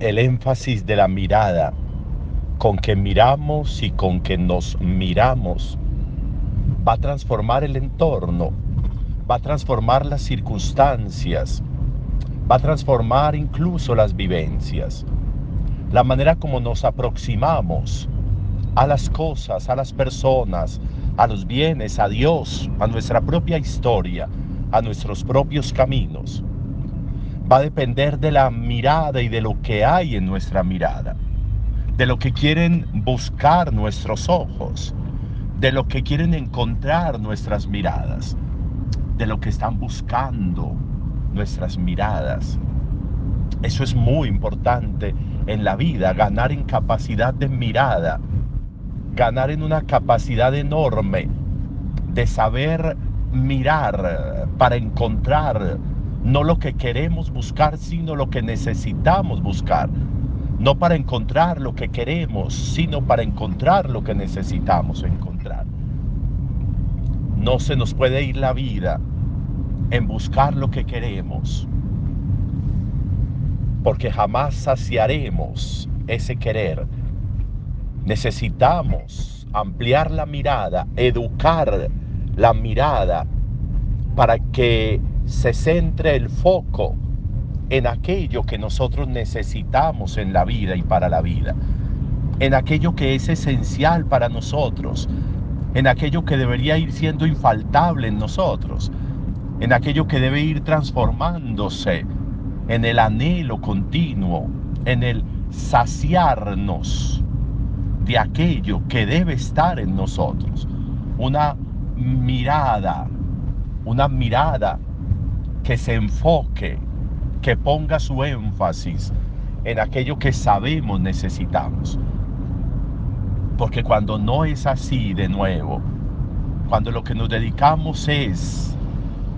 el énfasis de la mirada, con que miramos y con que nos miramos, va a transformar el entorno, va a transformar las circunstancias, va a transformar incluso las vivencias, la manera como nos aproximamos a las cosas, a las personas, a los bienes, a Dios, a nuestra propia historia, a nuestros propios caminos. Va a depender de la mirada y de lo que hay en nuestra mirada, de lo que quieren buscar nuestros ojos, de lo que quieren encontrar nuestras miradas, de lo que están buscando nuestras miradas. Eso es muy importante en la vida, ganar en capacidad de mirada, ganar en una capacidad enorme de saber mirar para encontrar no lo que queremos buscar, sino lo que necesitamos buscar. No para encontrar lo que queremos, sino para encontrar lo que necesitamos encontrar. No se nos puede ir la vida en buscar lo que queremos, porque jamás saciaremos ese querer. Necesitamos ampliar la mirada, educar la mirada para que se centre el foco en aquello que nosotros necesitamos en la vida y para la vida, en aquello que es esencial para nosotros, en aquello que debería ir siendo infaltable en nosotros, en aquello que debe ir transformándose en el anhelo continuo, en el saciarnos de aquello que debe estar en nosotros. Una mirada, una mirada que se enfoque, que ponga su énfasis en aquello que sabemos necesitamos. Porque cuando no es así de nuevo, cuando lo que nos dedicamos es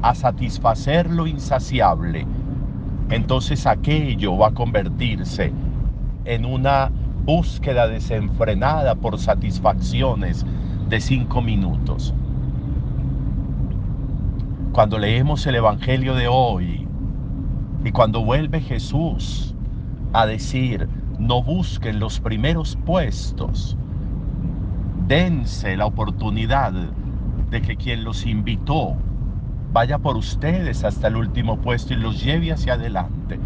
a satisfacer lo insaciable, entonces aquello va a convertirse en una búsqueda desenfrenada por satisfacciones de cinco minutos. Cuando leemos el Evangelio de hoy y cuando vuelve Jesús a decir, no busquen los primeros puestos, dense la oportunidad de que quien los invitó vaya por ustedes hasta el último puesto y los lleve hacia adelante.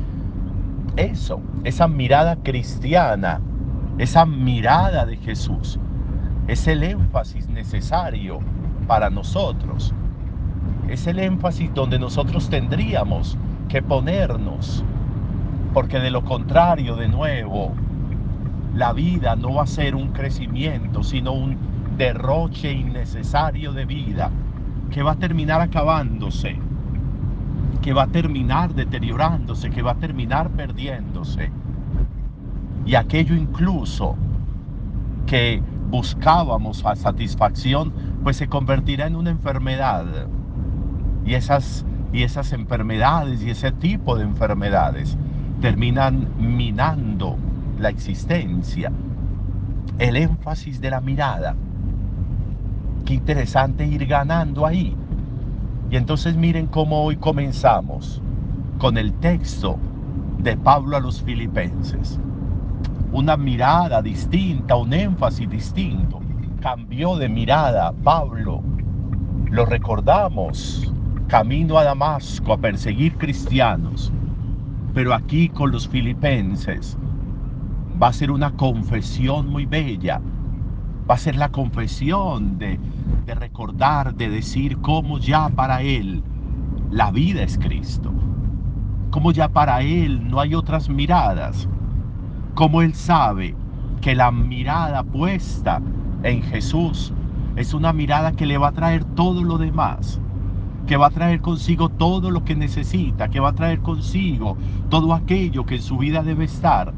Eso, esa mirada cristiana, esa mirada de Jesús, es el énfasis necesario para nosotros. Es el énfasis donde nosotros tendríamos que ponernos, porque de lo contrario, de nuevo, la vida no va a ser un crecimiento, sino un derroche innecesario de vida que va a terminar acabándose, que va a terminar deteriorándose, que va a terminar perdiéndose. Y aquello incluso que buscábamos a satisfacción, pues se convertirá en una enfermedad. Y esas, y esas enfermedades y ese tipo de enfermedades terminan minando la existencia. El énfasis de la mirada Qué interesante ir ganando ahí. Y entonces miren cómo hoy comenzamos con el texto de Pablo a los filipenses. Una mirada distinta, un énfasis distinto. Cambió de mirada Pablo. Lo recordamos, camino a Damasco a perseguir cristianos. Pero aquí con los filipenses va a ser una confesión muy bella. Va a ser la confesión de, de recordar, de decir cómo ya para Él la vida es Cristo, cómo ya para Él no hay otras miradas, cómo Él sabe que la mirada puesta en Jesús es una mirada que le va a traer todo lo demás, que va a traer consigo todo lo que necesita, que va a traer consigo todo aquello que en su vida debe estar,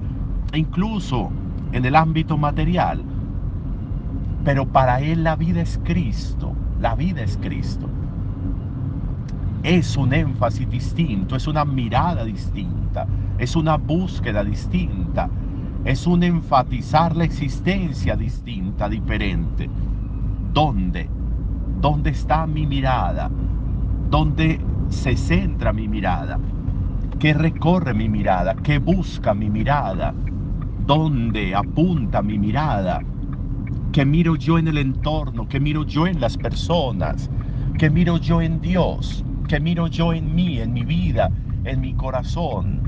incluso en el ámbito material pero para él la vida es Cristo, la vida es Cristo. Es un énfasis distinto, es una mirada distinta, es una búsqueda distinta, es un enfatizar la existencia distinta, diferente. ¿Dónde? ¿Dónde está mi mirada? ¿Dónde se centra mi mirada? ¿Qué recorre mi mirada? ¿Qué busca mi mirada? ¿Dónde apunta mi mirada? ¿Qué miro yo en el entorno? ¿Qué miro yo en las personas? ¿Qué miro yo en Dios? ¿Qué miro yo en mí, en mi vida, en mi corazón?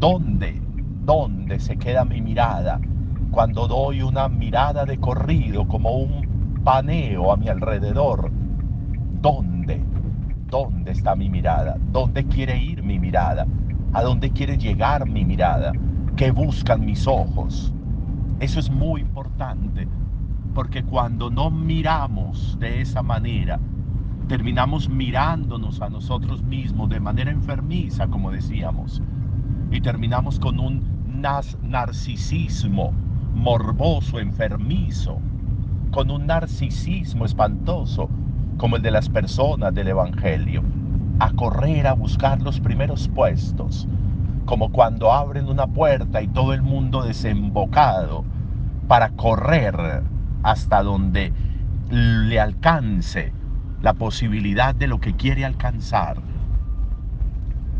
¿Dónde? ¿Dónde se queda mi mirada? Cuando doy una mirada de corrido, como un paneo a mi alrededor. ¿Dónde? ¿Dónde está mi mirada? ¿Dónde quiere ir mi mirada? ¿A dónde quiere llegar mi mirada? ¿Qué buscan mis ojos? Eso es muy importante, porque cuando no miramos de esa manera, terminamos mirándonos a nosotros mismos de manera enfermiza, como decíamos, y terminamos con un narcisismo morboso, enfermizo, con un narcisismo espantoso, como el de las personas del Evangelio, a correr a buscar los primeros puestos, como cuando abren una puerta y todo el mundo desembocado para correr hasta donde le alcance la posibilidad de lo que quiere alcanzar.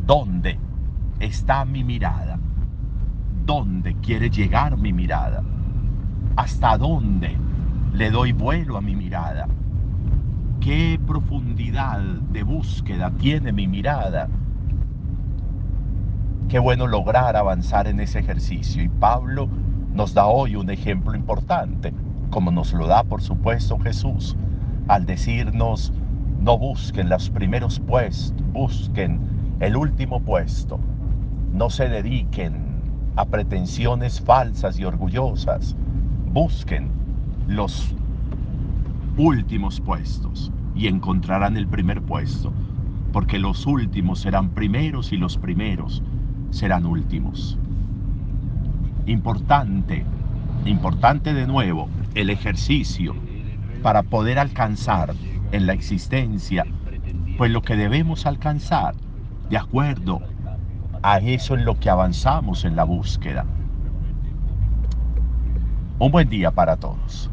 ¿Dónde está mi mirada? ¿Dónde quiere llegar mi mirada? ¿Hasta dónde le doy vuelo a mi mirada? Qué profundidad de búsqueda tiene mi mirada. Qué bueno lograr avanzar en ese ejercicio. Y Pablo nos da hoy un ejemplo importante, como nos lo da por supuesto Jesús, al decirnos, no busquen los primeros puestos, busquen el último puesto. No se dediquen a pretensiones falsas y orgullosas. Busquen los últimos puestos y encontrarán el primer puesto, porque los últimos serán primeros y los primeros serán últimos. Importante, importante de nuevo, el ejercicio para poder alcanzar en la existencia, pues lo que debemos alcanzar, de acuerdo a eso en lo que avanzamos en la búsqueda. Un buen día para todos.